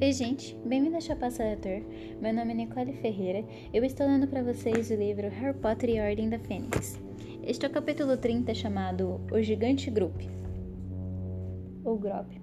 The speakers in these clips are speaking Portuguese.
Oi, gente, bem-vindo a Chapaça Leitor. Meu nome é Nicole Ferreira. Eu estou lendo para vocês o livro Harry Potter e a Ordem da Fênix. Este é o capítulo 30 chamado O Gigante Grup. Ou Grop.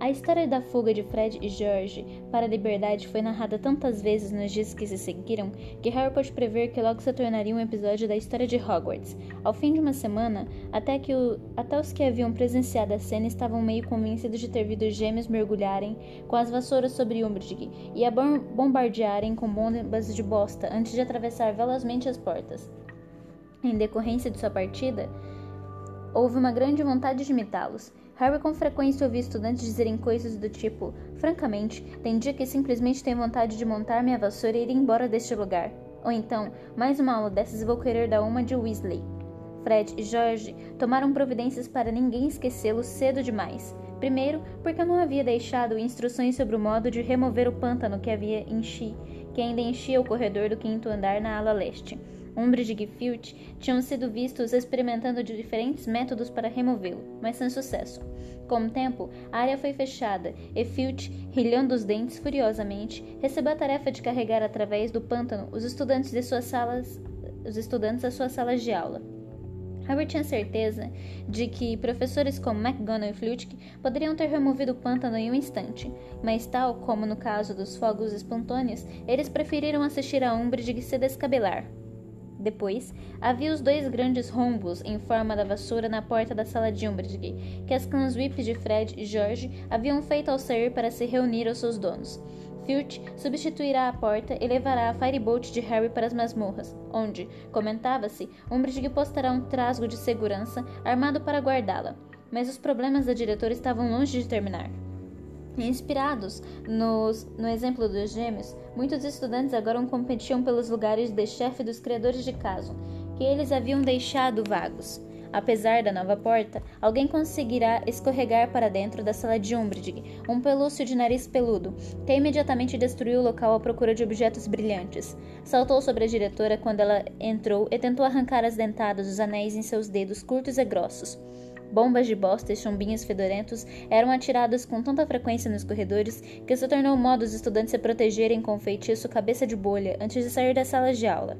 A história da fuga de Fred e George para a liberdade foi narrada tantas vezes nos dias que se seguiram que Harry pôde prever que logo se tornaria um episódio da história de Hogwarts. Ao fim de uma semana, até, que o, até os que haviam presenciado a cena estavam meio convencidos de ter visto gêmeos mergulharem com as vassouras sobre Umbridge e a bombardearem com bombas de bosta antes de atravessar velozmente as portas. Em decorrência de sua partida, houve uma grande vontade de imitá-los. Harry com frequência ouvia estudantes dizerem coisas do tipo: Francamente, tem dia que simplesmente tenho vontade de montar minha vassoura e ir embora deste lugar. Ou então, mais uma aula dessas vou querer dar uma de Weasley. Fred e George tomaram providências para ninguém esquecê-lo cedo demais. Primeiro, porque não havia deixado instruções sobre o modo de remover o pântano que havia enchi, que ainda enchia o corredor do quinto andar na ala leste. Umbridge e Filch tinham sido vistos experimentando de diferentes métodos para removê-lo, mas sem sucesso. Com o tempo, a área foi fechada e Filch, rilhando os dentes furiosamente, recebeu a tarefa de carregar através do pântano os estudantes de suas salas, os estudantes às suas salas de aula. Harry tinha certeza de que professores como McGonagall e Flitwick poderiam ter removido o pântano em um instante, mas tal como no caso dos fogos espontâneos, eles preferiram assistir a Umbridge se descabelar, depois, havia os dois grandes rombos em forma da vassoura na porta da sala de Umbridge, que as Whip de Fred e George haviam feito ao sair para se reunir aos seus donos. Filch substituirá a porta e levará a Firebolt de Harry para as masmorras, onde, comentava-se, Umbridge postará um trasgo de segurança armado para guardá-la. Mas os problemas da diretora estavam longe de terminar. Inspirados nos, no exemplo dos gêmeos, muitos estudantes agora competiam pelos lugares de chefe dos criadores de caso, que eles haviam deixado vagos. Apesar da nova porta, alguém conseguirá escorregar para dentro da sala de Umbridge, um pelúcio de nariz peludo, que imediatamente destruiu o local à procura de objetos brilhantes. Saltou sobre a diretora quando ela entrou e tentou arrancar as dentadas dos anéis em seus dedos curtos e grossos. Bombas de bosta e chumbinhos fedorentos eram atiradas com tanta frequência nos corredores que se tornou modo dos estudantes se protegerem com o feitiço cabeça de bolha antes de sair das salas de aula.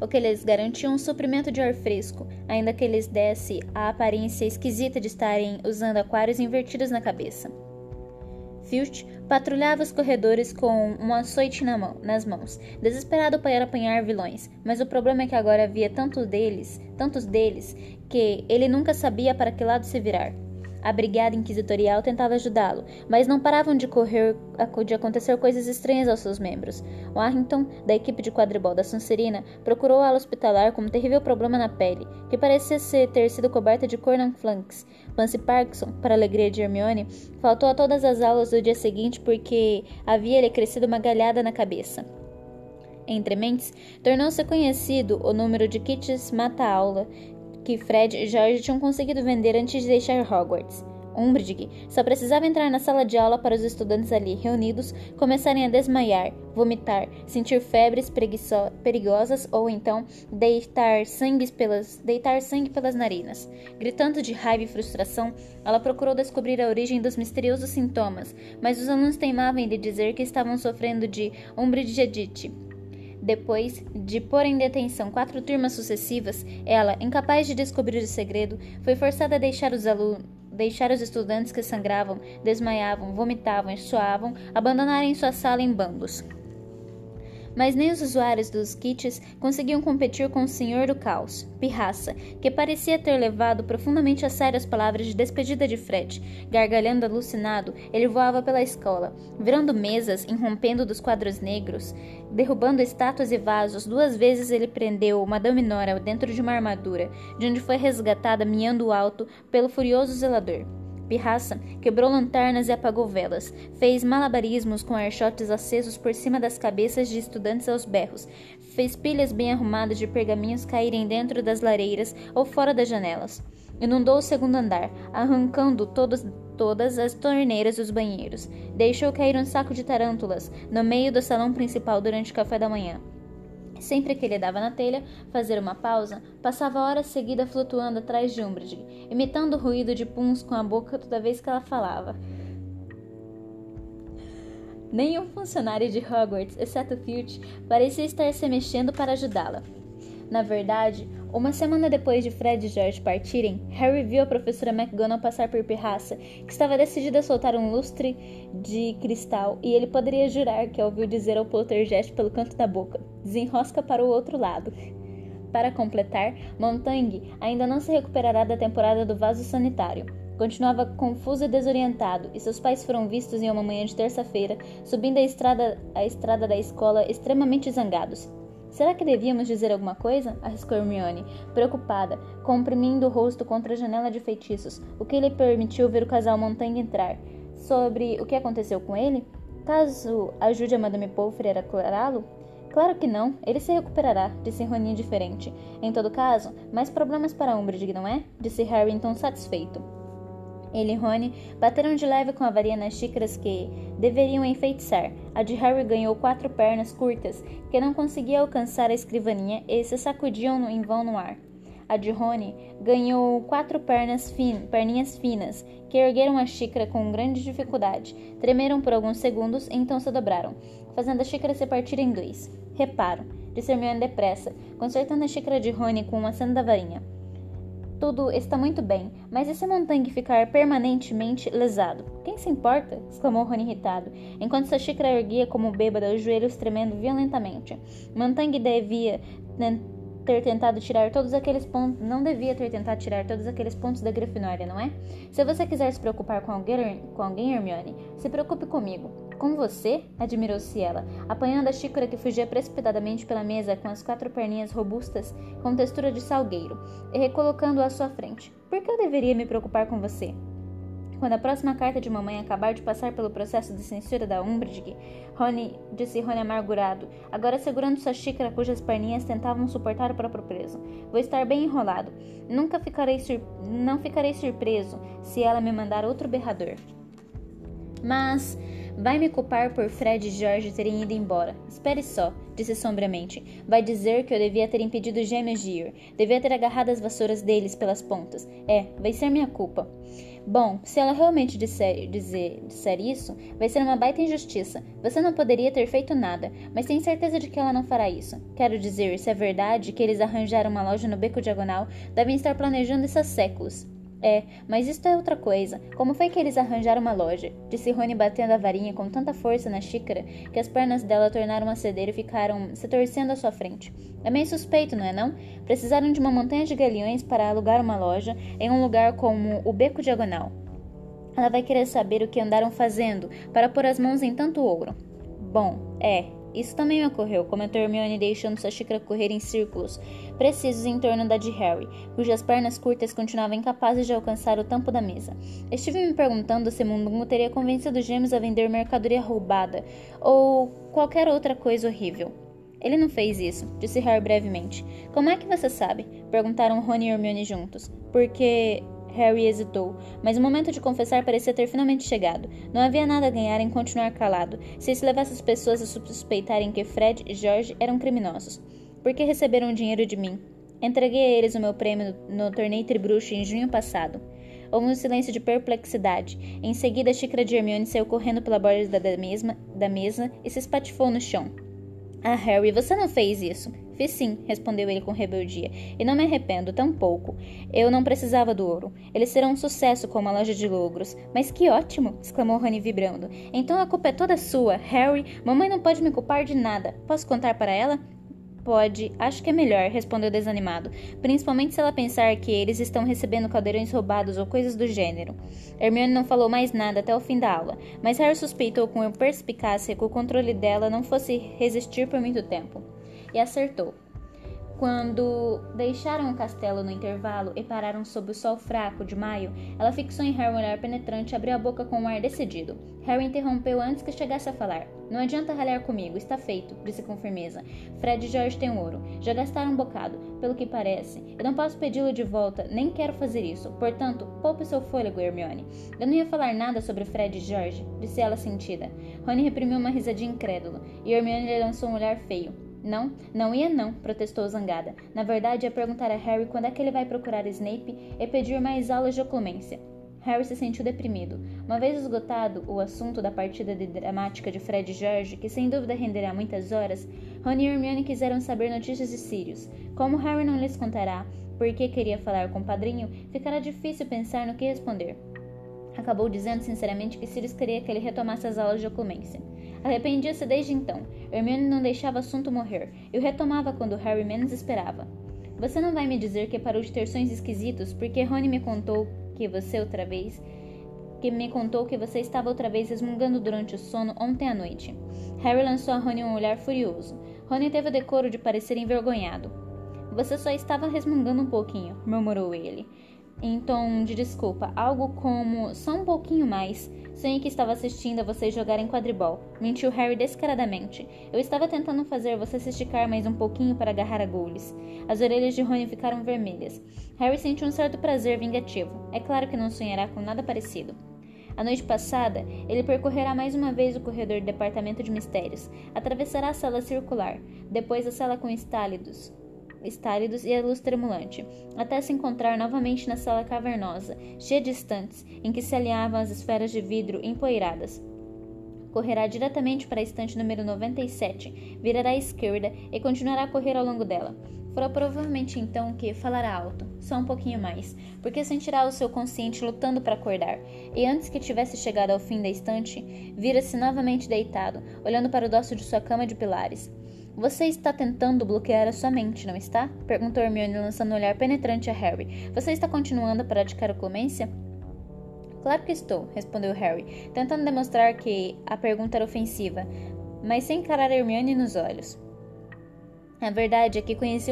O que lhes garantia um suprimento de ar fresco, ainda que lhes desse a aparência esquisita de estarem usando aquários invertidos na cabeça. Filch patrulhava os corredores com um açoite na mão, nas mãos, desesperado para apanhar vilões, mas o problema é que agora havia tanto deles, tantos deles, que ele nunca sabia para que lado se virar. A brigada inquisitorial tentava ajudá-lo, mas não paravam de correr de acontecer coisas estranhas aos seus membros. Warrington, da equipe de quadribol da Sonserina, procurou a ala hospitalar com um terrível problema na pele, que parecia ser, ter sido coberta de cornflakes. Pansy Parkinson, para alegria de Hermione, faltou a todas as aulas do dia seguinte porque havia-lhe crescido uma galhada na cabeça. Entre mentes, tornou-se conhecido o número de kits mata-aula que Fred e George tinham conseguido vender antes de deixar Hogwarts. Umbridge só precisava entrar na sala de aula para os estudantes ali reunidos começarem a desmaiar, vomitar, sentir febres perigosas ou então deitar sangue, pelas, deitar sangue pelas narinas. Gritando de raiva e frustração, ela procurou descobrir a origem dos misteriosos sintomas, mas os alunos teimavam em lhe dizer que estavam sofrendo de umbridgeite, depois de pôr em detenção quatro turmas sucessivas, ela, incapaz de descobrir o segredo, foi forçada a deixar os alunos deixar os estudantes que sangravam, desmaiavam, vomitavam e suavam abandonarem sua sala em bandos mas nem os usuários dos kits conseguiam competir com o Senhor do Caos, Pirraça, que parecia ter levado profundamente a sério as palavras de despedida de Fred. Gargalhando alucinado, ele voava pela escola, virando mesas, irrompendo dos quadros negros, derrubando estátuas e vasos. Duas vezes ele prendeu Madame Nora dentro de uma armadura, de onde foi resgatada miando alto pelo furioso zelador. Pirraça quebrou lanternas e apagou velas, fez malabarismos com archotes acesos por cima das cabeças de estudantes aos berros, fez pilhas bem arrumadas de pergaminhos caírem dentro das lareiras ou fora das janelas. Inundou o segundo andar, arrancando todos, todas as torneiras dos banheiros. Deixou cair um saco de tarântulas no meio do salão principal durante o café da manhã. Sempre que ele dava na telha fazer uma pausa, passava horas seguidas flutuando atrás de Umbridge, imitando o ruído de puns com a boca toda vez que ela falava. Nenhum funcionário de Hogwarts, exceto Filch, parecia estar se mexendo para ajudá-la. Na verdade, uma semana depois de Fred e George partirem, Harry viu a professora McGonagall passar por Pirraça, que estava decidida a soltar um lustre de cristal, e ele poderia jurar que ouviu dizer ao Poltergeist pelo canto da boca: desenrosca para o outro lado. Para completar, Montang ainda não se recuperará da temporada do vaso sanitário. Continuava confuso e desorientado, e seus pais foram vistos em uma manhã de terça-feira, subindo a estrada, a estrada da escola extremamente zangados. Será que devíamos dizer alguma coisa? arriscou Hermione, preocupada, comprimindo o rosto contra a janela de feitiços, o que lhe permitiu ver o casal Montaigne entrar. Sobre o que aconteceu com ele? Caso ajude a Madame Pomfrey a curá-lo? Claro que não, ele se recuperará, disse Rony indiferente. Em todo caso, mais problemas para Umbridge, não é? Disse Harry então satisfeito. Ele e Rony bateram de leve com a varinha nas xícaras que deveriam enfeitiçar. A de Harry ganhou quatro pernas curtas que não conseguia alcançar a escrivaninha e se sacudiam em vão no ar. A de Rony ganhou quatro pernas fin perninhas finas que ergueram a xícara com grande dificuldade, tremeram por alguns segundos e então se dobraram, fazendo a xícara se partir em dois. Reparo, disse Hermione depressa, consertando a xícara de Rony com uma aceno da varinha. Tudo está muito bem, mas e se Montague ficar permanentemente lesado? Quem se importa? exclamou Rony irritado, enquanto sua xícara erguia como bêbada, os joelhos tremendo violentamente. Montague devia ter tentado tirar todos aqueles pontos. Não devia ter tentado tirar todos aqueles pontos da Grifinória, não é? Se você quiser se preocupar com alguém, com alguém Hermione, se preocupe comigo. Com você? admirou-se ela, apanhando a xícara que fugia precipitadamente pela mesa com as quatro perninhas robustas com textura de salgueiro e recolocando-a à sua frente. Por que eu deveria me preocupar com você? Quando a próxima carta de mamãe acabar de passar pelo processo de censura da Umbridge, Rony, disse Rony amargurado, agora segurando sua xícara cujas perninhas tentavam suportar o próprio peso. Vou estar bem enrolado. Nunca ficarei não ficarei surpreso se ela me mandar outro berrador. Mas Vai me culpar por Fred e George terem ido embora. Espere só, disse sombriamente. Vai dizer que eu devia ter impedido os gêmeos de ir. Devia ter agarrado as vassouras deles pelas pontas. É, vai ser minha culpa. Bom, se ela realmente disser, dizer, disser isso, vai ser uma baita injustiça. Você não poderia ter feito nada, mas tenho certeza de que ela não fará isso. Quero dizer, se é verdade que eles arranjaram uma loja no beco diagonal, devem estar planejando isso há séculos. É, mas isto é outra coisa. Como foi que eles arranjaram uma loja? Disse Rony batendo a varinha com tanta força na xícara que as pernas dela tornaram a ceder e ficaram se torcendo à sua frente. É meio suspeito, não é não? Precisaram de uma montanha de galeões para alugar uma loja em um lugar como o Beco Diagonal. Ela vai querer saber o que andaram fazendo para pôr as mãos em tanto ouro. Bom, é, isso também ocorreu, comentou Hermione deixando sua xícara correr em círculos precisos em torno da de Harry, cujas pernas curtas continuavam incapazes de alcançar o tampo da mesa. Estive me perguntando se Mundungo teria convencido os gêmeos a vender mercadoria roubada ou qualquer outra coisa horrível. Ele não fez isso, disse Harry brevemente. Como é que você sabe? perguntaram Rony e Hermione juntos. Porque Harry hesitou, mas o momento de confessar parecia ter finalmente chegado. Não havia nada a ganhar em continuar calado, se isso levasse as pessoas a suspeitarem que Fred e George eram criminosos. Por que receberam dinheiro de mim? Entreguei a eles o meu prêmio no torneio Tribruxo em junho passado. Houve um silêncio de perplexidade. Em seguida, a xícara de Hermione saiu correndo pela borda da, mesma, da mesa e se espatifou no chão. Ah, Harry, você não fez isso. Fiz sim, respondeu ele com rebeldia, e não me arrependo, tampouco. Eu não precisava do ouro. Eles serão um sucesso como a loja de logros. Mas que ótimo! exclamou Rony vibrando. Então a culpa é toda sua, Harry. Mamãe não pode me culpar de nada. Posso contar para ela? Pode, acho que é melhor, respondeu desanimado, principalmente se ela pensar que eles estão recebendo caldeirões roubados ou coisas do gênero. Hermione não falou mais nada até o fim da aula, mas Harry suspeitou com perspicácia que o controle dela não fosse resistir por muito tempo. E acertou. Quando deixaram o castelo no intervalo e pararam sob o sol fraco de maio, ela fixou em Harry um olhar penetrante e abriu a boca com um ar decidido. Harry interrompeu antes que chegasse a falar. Não adianta ralhar comigo, está feito, disse com firmeza. Fred e George têm ouro. Já gastaram um bocado, pelo que parece. Eu não posso pedi-lo de volta, nem quero fazer isso. Portanto, poupe seu fôlego, Hermione. Eu não ia falar nada sobre Fred e George, disse ela sentida. Rony reprimiu uma risadinha incrédula, e Hermione lhe lançou um olhar feio. Não, não ia não, protestou zangada. Na verdade, ia perguntar a Harry quando é que ele vai procurar Snape e pedir mais aulas de oclumência. Harry se sentiu deprimido. Uma vez esgotado o assunto da partida de dramática de Fred e George, que sem dúvida renderá muitas horas, Rony e Hermione quiseram saber notícias de Sirius. Como Harry não lhes contará porque queria falar com o padrinho, ficará difícil pensar no que responder. Acabou dizendo sinceramente que Sirius queria que ele retomasse as aulas de oclumência. Arrependia-se desde então. Hermione não deixava o assunto morrer e o retomava quando Harry menos esperava. Você não vai me dizer que parou de ter sonhos esquisitos porque Rony me contou que você outra vez que me contou que você estava outra vez resmungando durante o sono ontem à noite. Harry lançou a Rony um olhar furioso. Rony teve o decoro de parecer envergonhado. Você só estava resmungando um pouquinho, murmurou ele em tom de desculpa, algo como só um pouquinho mais. Sonhei que estava assistindo a vocês jogarem quadribol. Mentiu Harry descaradamente. Eu estava tentando fazer você se esticar mais um pouquinho para agarrar a Goules. As orelhas de Rony ficaram vermelhas. Harry sentiu um certo prazer vingativo. É claro que não sonhará com nada parecido. A noite passada, ele percorrerá mais uma vez o corredor do Departamento de Mistérios, atravessará a sala circular, depois a sala com estálidos, estálidos e a luz tremulante, até se encontrar novamente na sala cavernosa, cheia de estantes, em que se alinhavam as esferas de vidro empoeiradas. Correrá diretamente para a estante número 97, virará à esquerda e continuará a correr ao longo dela. Fará provavelmente então que falará alto, só um pouquinho mais, porque sentirá o seu consciente lutando para acordar, e antes que tivesse chegado ao fim da estante, vira-se novamente deitado, olhando para o dosso de sua cama de pilares. Você está tentando bloquear a sua mente, não está? Perguntou Hermione, lançando um olhar penetrante a Harry. Você está continuando a praticar a clemência? Claro que estou, respondeu Harry, tentando demonstrar que a pergunta era ofensiva, mas sem encarar Hermione nos olhos. A verdade é que, conheci,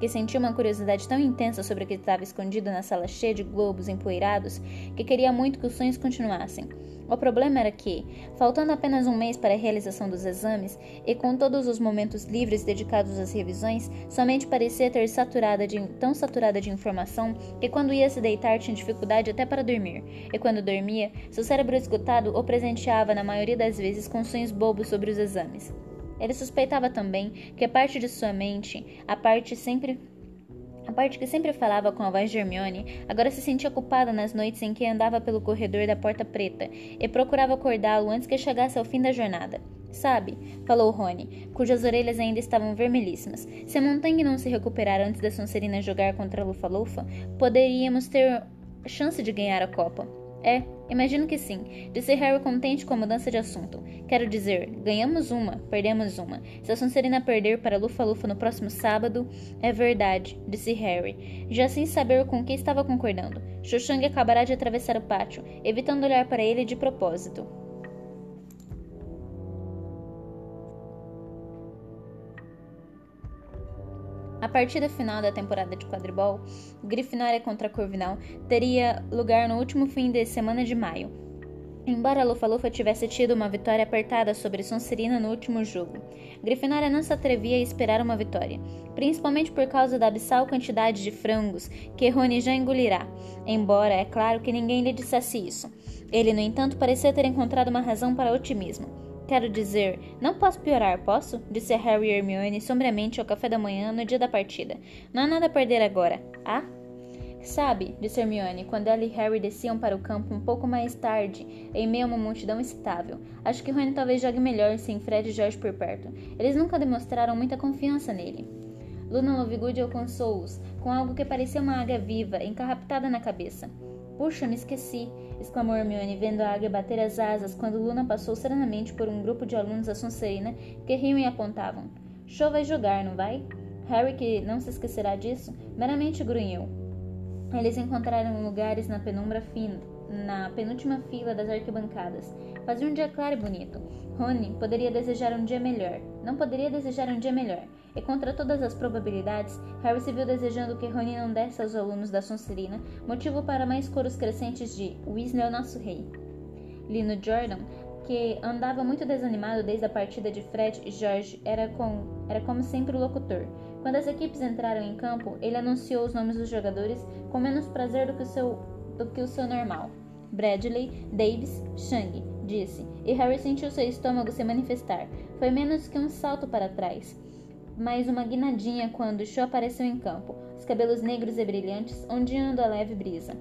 que senti uma curiosidade tão intensa sobre o que estava escondido na sala cheia de globos empoeirados que queria muito que os sonhos continuassem. O problema era que, faltando apenas um mês para a realização dos exames e com todos os momentos livres dedicados às revisões, somente parecia ter saturada de, tão saturada de informação que quando ia se deitar tinha dificuldade até para dormir, e quando dormia, seu cérebro esgotado o presenteava na maioria das vezes com sonhos bobos sobre os exames. Ele suspeitava também que a parte de sua mente, a parte sempre a parte que sempre falava com a voz de Hermione agora se sentia culpada nas noites em que andava pelo corredor da Porta Preta e procurava acordá-lo antes que chegasse ao fim da jornada. Sabe, falou Rony, cujas orelhas ainda estavam vermelhíssimas. Se a montanha não se recuperar antes da Sonserina jogar contra a Lufa-Lufa, poderíamos ter chance de ganhar a Copa. É, imagino que sim, disse Harry contente com a mudança de assunto. Quero dizer, ganhamos uma, perdemos uma. Se a Sonserina perder para Lufa-Lufa no próximo sábado, é verdade, disse Harry, já sem saber com que estava concordando. Xuxang acabará de atravessar o pátio, evitando olhar para ele de propósito. A partida final da temporada de quadribol, Grifinória contra Corvinal, teria lugar no último fim de semana de maio. Embora Lufa-Lufa tivesse tido uma vitória apertada sobre Sonserina no último jogo, Grifinória não se atrevia a esperar uma vitória, principalmente por causa da abissal quantidade de frangos que Rony já engolirá, embora é claro que ninguém lhe dissesse isso. Ele, no entanto, parecia ter encontrado uma razão para otimismo. Quero dizer, não posso piorar, posso? Disse Harry e Hermione sombriamente ao café da manhã no dia da partida. Não há nada a perder agora. Ah? Sabe, disse Hermione, quando ela e Harry desciam para o campo um pouco mais tarde, em meio a uma multidão excitável. Acho que Rony talvez jogue melhor sem Fred e George por perto. Eles nunca demonstraram muita confiança nele. Luna Lovegood alcançou-os, com algo que parecia uma águia viva, encarraptada na cabeça. Puxa, me esqueci! exclamou Hermione, vendo a águia bater as asas quando Luna passou serenamente por um grupo de alunos da Sonserina que riam e apontavam. Show vai jogar, não vai? Harry, que não se esquecerá disso, meramente grunhou. Eles encontraram lugares na penumbra fina, na penúltima fila das arquibancadas. Fazia um dia claro e bonito. Rony poderia desejar um dia melhor. Não poderia desejar um dia melhor. E contra todas as probabilidades, Harry se viu desejando que Rony não desse aos alunos da Sonserina motivo para mais coros crescentes de Weasley é o nosso rei. Lino Jordan, que andava muito desanimado desde a partida de Fred e George, era, com, era como sempre o locutor. Quando as equipes entraram em campo, ele anunciou os nomes dos jogadores com menos prazer do que o seu, do que o seu normal. Bradley, Davis, Shang, disse, e Harry sentiu seu estômago se manifestar. Foi menos que um salto para trás mais uma guinadinha quando Cho apareceu em campo, os cabelos negros e brilhantes ondeando a leve brisa.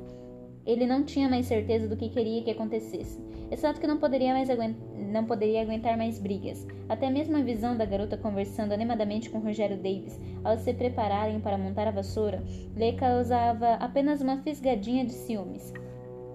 Ele não tinha mais certeza do que queria que acontecesse, exceto que não poderia, mais não poderia aguentar mais brigas. Até mesmo a visão da garota conversando animadamente com Rogério Davis ao se prepararem para montar a vassoura lhe causava apenas uma fisgadinha de ciúmes.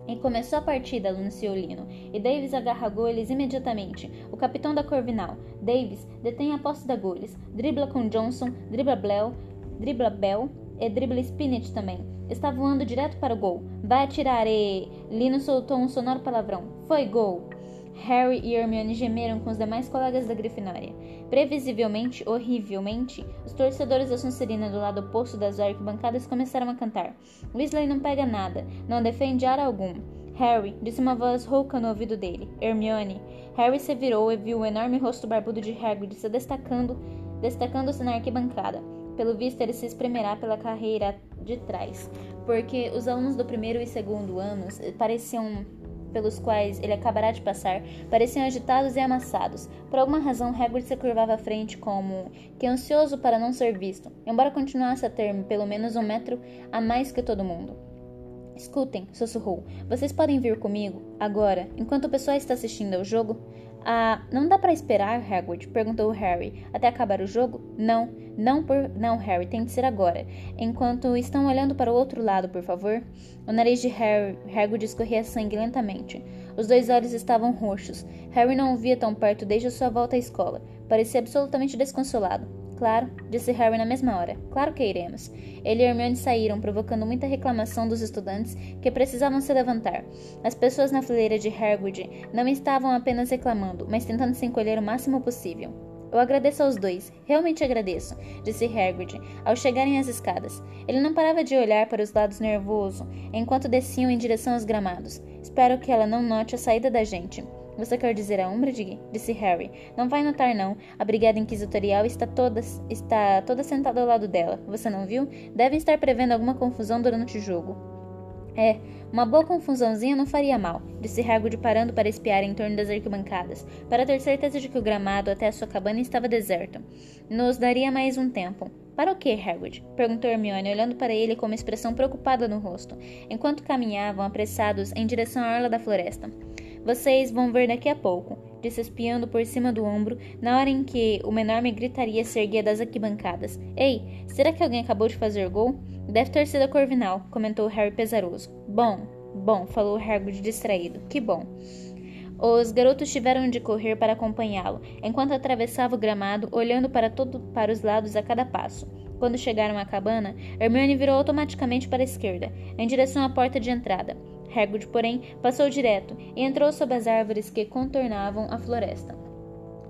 E começou a partida, anunciou Lino, e Davis agarragou eles imediatamente. O capitão da Corvinal, Davis, detém a posse da Gullis, dribla com Johnson, dribla Bell, dribla Bell e dribla Spinach também. Está voando direto para o gol. Vai atirar e... Lino soltou um sonoro palavrão. Foi gol! Harry e Hermione gemeram com os demais colegas da Grifinória. Previsivelmente, horrivelmente, os torcedores da Sonserina do lado oposto das arquibancadas começaram a cantar. Weasley não pega nada, não defende ar algum. Harry, disse uma voz rouca no ouvido dele. Hermione. Harry se virou e viu o enorme rosto barbudo de Hagrid se destacando, destacando-se na arquibancada. Pelo visto, ele se espremerá pela carreira de trás, porque os alunos do primeiro e segundo anos pareciam pelos quais ele acabará de passar pareciam agitados e amassados. Por alguma razão, Hagrid se curvava à frente como que ansioso para não ser visto, embora continuasse a ter pelo menos um metro a mais que todo mundo. Escutem, sussurrou. Vocês podem vir comigo, agora, enquanto o pessoal está assistindo ao jogo? Ah, não dá para esperar, Hagrid? perguntou Harry. Até acabar o jogo? Não, não por, não, Harry, tem que ser agora. Enquanto estão olhando para o outro lado, por favor. O nariz de Harry, Hagrid escorria sangue lentamente. Os dois olhos estavam roxos. Harry não o via tão perto desde a sua volta à escola. Parecia absolutamente desconsolado. Claro, disse Harry na mesma hora. Claro que iremos. Ele e Hermione saíram, provocando muita reclamação dos estudantes que precisavam se levantar. As pessoas na fileira de Hagrid não estavam apenas reclamando, mas tentando se encolher o máximo possível. Eu agradeço aos dois, realmente agradeço, disse Hagrid, ao chegarem às escadas. Ele não parava de olhar para os lados nervoso, enquanto desciam em direção aos gramados. Espero que ela não note a saída da gente. Você quer dizer a Umbridge? Disse Harry. Não vai notar, não. A Brigada Inquisitorial está toda, está toda sentada ao lado dela. Você não viu? Devem estar prevendo alguma confusão durante o jogo. É, uma boa confusãozinha não faria mal, disse Hagrid parando para espiar em torno das arquibancadas, para ter certeza de que o gramado até a sua cabana estava deserto. Nos daria mais um tempo. Para o que, Hagrid? perguntou Hermione, olhando para ele com uma expressão preocupada no rosto, enquanto caminhavam apressados em direção à orla da floresta. Vocês vão ver daqui a pouco, disse espiando por cima do ombro, na hora em que uma enorme gritaria se erguia das arquibancadas. Ei, será que alguém acabou de fazer gol? Deve ter sido a Corvinal, comentou Harry pesaroso. Bom, bom, falou Hagrid distraído. Que bom. Os garotos tiveram de correr para acompanhá-lo, enquanto atravessava o gramado, olhando para, todo, para os lados a cada passo. Quando chegaram à cabana, Hermione virou automaticamente para a esquerda, em direção à porta de entrada. Hagrid, porém, passou direto e entrou sob as árvores que contornavam a floresta,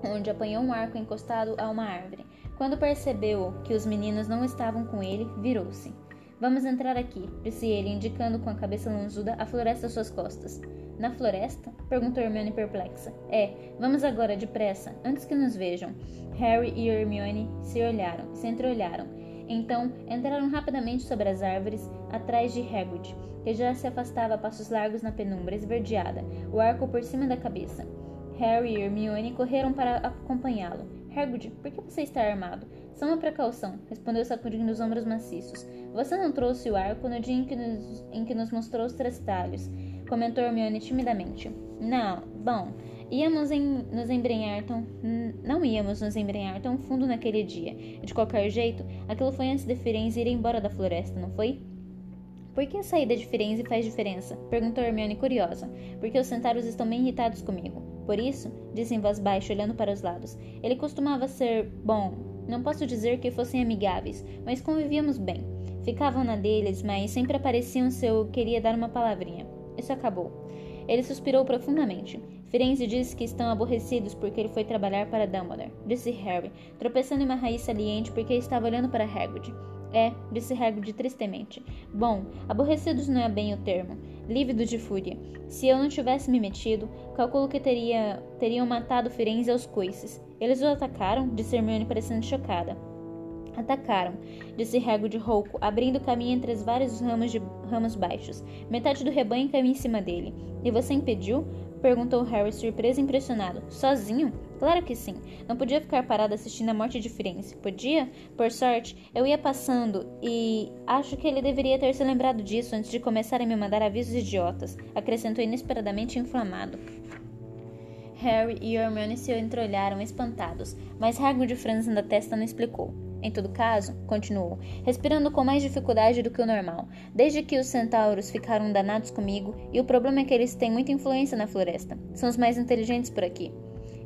onde apanhou um arco encostado a uma árvore. Quando percebeu que os meninos não estavam com ele, virou-se. Vamos entrar aqui, disse ele, indicando com a cabeça lonzuda a floresta às suas costas. Na floresta? perguntou Hermione perplexa. É, vamos agora, depressa, antes que nos vejam. Harry e Hermione se olharam, se entreolharam. Então entraram rapidamente sobre as árvores, atrás de Hagrid, que já se afastava a passos largos na penumbra esverdeada, o arco por cima da cabeça. Harry e Hermione correram para acompanhá-lo. Hagrid, por que você está armado? Só uma precaução, respondeu sacudindo os ombros maciços. Você não trouxe o arco no dia em que nos, em que nos mostrou os três talhos, comentou Hermione timidamente. Não, bom, íamos em, nos embrenhar tão... Não íamos nos embrenhar tão fundo naquele dia. De qualquer jeito, aquilo foi antes de Firenze ir embora da floresta, não foi? Por que a saída de Firenze faz diferença? Perguntou Hermione curiosa. Porque os centauros estão bem irritados comigo. Por isso, disse em voz baixa, olhando para os lados, ele costumava ser, bom, não posso dizer que fossem amigáveis, mas convivíamos bem. Ficavam na deles, mas sempre apareciam se eu queria dar uma palavrinha. Isso acabou. Ele suspirou profundamente. Firenze diz que estão aborrecidos porque ele foi trabalhar para Dumbledore, disse Harry, tropeçando em uma raiz saliente porque estava olhando para Hagrid. É, disse Hagrid tristemente. Bom, aborrecidos não é bem o termo. Lívido de fúria. Se eu não tivesse me metido, calculo que teria, teriam matado Firenze aos coices. Eles o atacaram? Disse Hermione parecendo chocada. Atacaram, disse Hagrid rouco, abrindo caminho entre os vários ramos, de, ramos baixos. Metade do rebanho caiu em cima dele. E você impediu? Perguntou Harry, surpreso e impressionado. Sozinho? Claro que sim. Não podia ficar parado assistindo a morte de Firenze. Podia? Por sorte, eu ia passando e acho que ele deveria ter se lembrado disso antes de começar a me mandar avisos idiotas, acrescentou inesperadamente inflamado. Harry e Hermione se entreolharam espantados, mas Hagrid franzindo a testa não explicou. Em todo caso, continuou, respirando com mais dificuldade do que o normal, desde que os centauros ficaram danados comigo, e o problema é que eles têm muita influência na floresta. São os mais inteligentes por aqui.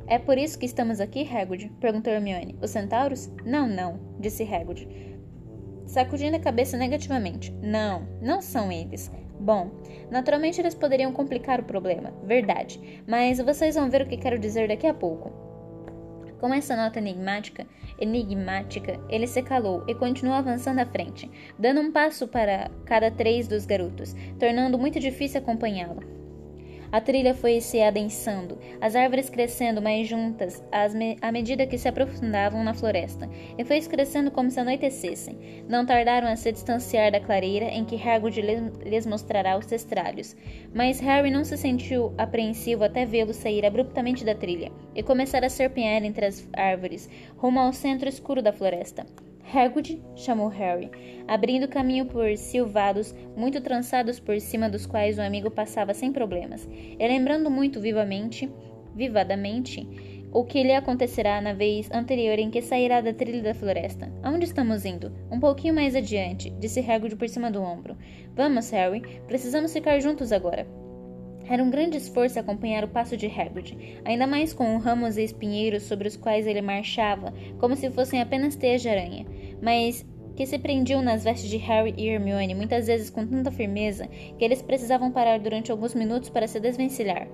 É por isso que estamos aqui, Hagrid? perguntou Hermione. Os centauros? Não, não, disse Hagrid, sacudindo a cabeça negativamente. Não, não são eles. Bom, naturalmente eles poderiam complicar o problema, verdade, mas vocês vão ver o que quero dizer daqui a pouco. Com essa nota enigmática, enigmática, ele se calou e continuou avançando à frente, dando um passo para cada três dos garotos, tornando muito difícil acompanhá-lo. A trilha foi se adensando, as árvores crescendo mais juntas me à medida que se aprofundavam na floresta, e foi crescendo como se anoitecessem. Não tardaram a se distanciar da clareira em que Hagrid lhes mostrará os testralhos. Mas Harry não se sentiu apreensivo até vê-lo sair abruptamente da trilha e começar a serpentear entre as árvores, rumo ao centro escuro da floresta. Hagrid chamou Harry, abrindo caminho por silvados muito trançados por cima dos quais o amigo passava sem problemas, e lembrando muito vivamente, vivadamente, o que lhe acontecerá na vez anterior em que sairá da trilha da floresta. Aonde estamos indo? Um pouquinho mais adiante, disse Hagrid por cima do ombro. Vamos, Harry, precisamos ficar juntos agora. Era um grande esforço acompanhar o passo de Hagrid, ainda mais com ramos e espinheiros sobre os quais ele marchava, como se fossem apenas teias de aranha mas que se prendiam nas vestes de Harry e Hermione, muitas vezes com tanta firmeza que eles precisavam parar durante alguns minutos para se desvencilhar.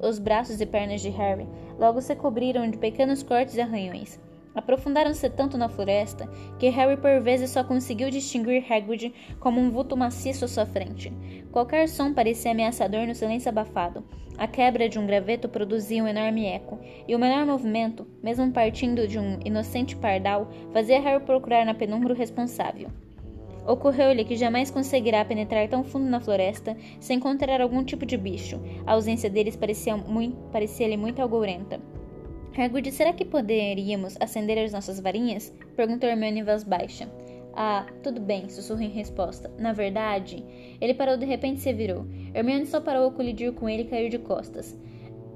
Os braços e pernas de Harry logo se cobriram de pequenos cortes e arranhões. Aprofundaram-se tanto na floresta que Harry por vezes só conseguiu distinguir Hagrid como um vulto maciço à sua frente. Qualquer som parecia ameaçador no silêncio abafado. A quebra de um graveto produzia um enorme eco, e o menor movimento, mesmo partindo de um inocente pardal, fazia Harry procurar na penumbra o responsável. Ocorreu-lhe que jamais conseguirá penetrar tão fundo na floresta sem encontrar algum tipo de bicho. A ausência deles parecia-lhe muito, parecia muito. Hagrid, será que poderíamos acender as nossas varinhas? Perguntou Hermione em voz baixa. Ah, tudo bem, sussurrou em resposta. Na verdade, ele parou de repente e se virou. Hermione só parou a colidir com ele e caiu de costas.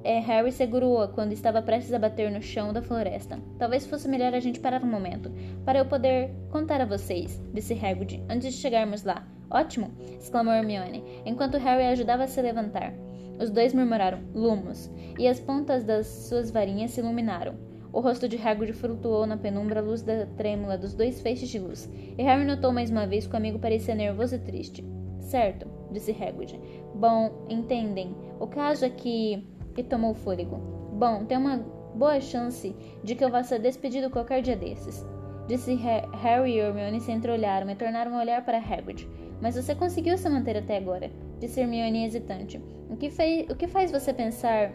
É, Harry segurou-a quando estava prestes a bater no chão da floresta. Talvez fosse melhor a gente parar um momento, para eu poder contar a vocês, disse Hagrid, antes de chegarmos lá. Ótimo! exclamou Hermione, enquanto Harry ajudava a se levantar. Os dois murmuraram Lumos, e as pontas das suas varinhas se iluminaram. O rosto de Hagrid flutuou na penumbra à luz da trêmula dos dois feixes de luz, e Harry notou mais uma vez que o amigo parecia nervoso e triste. Certo, disse Hagrid. Bom, entendem. O caso é que... E tomou fôlego. Bom, tem uma boa chance de que eu vá ser despedido qualquer dia desses. Disse Harry e Hermione se entreolharam e tornaram a olhar para Hagrid. Mas você conseguiu se manter até agora, disse Hermione hesitante. O que, fei, o que faz você pensar?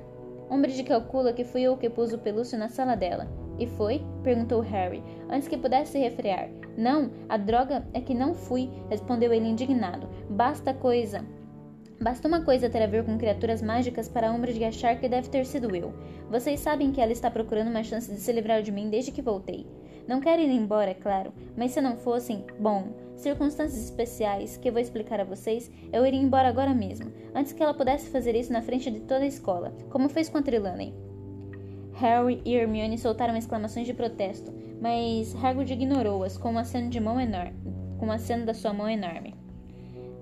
Umbridge calcula que fui eu que pus o pelúcio na sala dela. E foi? perguntou Harry, antes que pudesse se refrear. Não, a droga é que não fui, respondeu ele indignado. Basta coisa. Basta uma coisa ter a ver com criaturas mágicas para a Umbridge achar que deve ter sido eu. Vocês sabem que ela está procurando uma chance de se livrar de mim desde que voltei. Não quero ir embora, é claro, mas se não fossem, bom, circunstâncias especiais que vou explicar a vocês, eu iria embora agora mesmo, antes que ela pudesse fazer isso na frente de toda a escola, como fez com a Trelawney. Harry e Hermione soltaram exclamações de protesto, mas Hagrid ignorou-as com um aceno de mão enorme, com um aceno da sua mão enorme.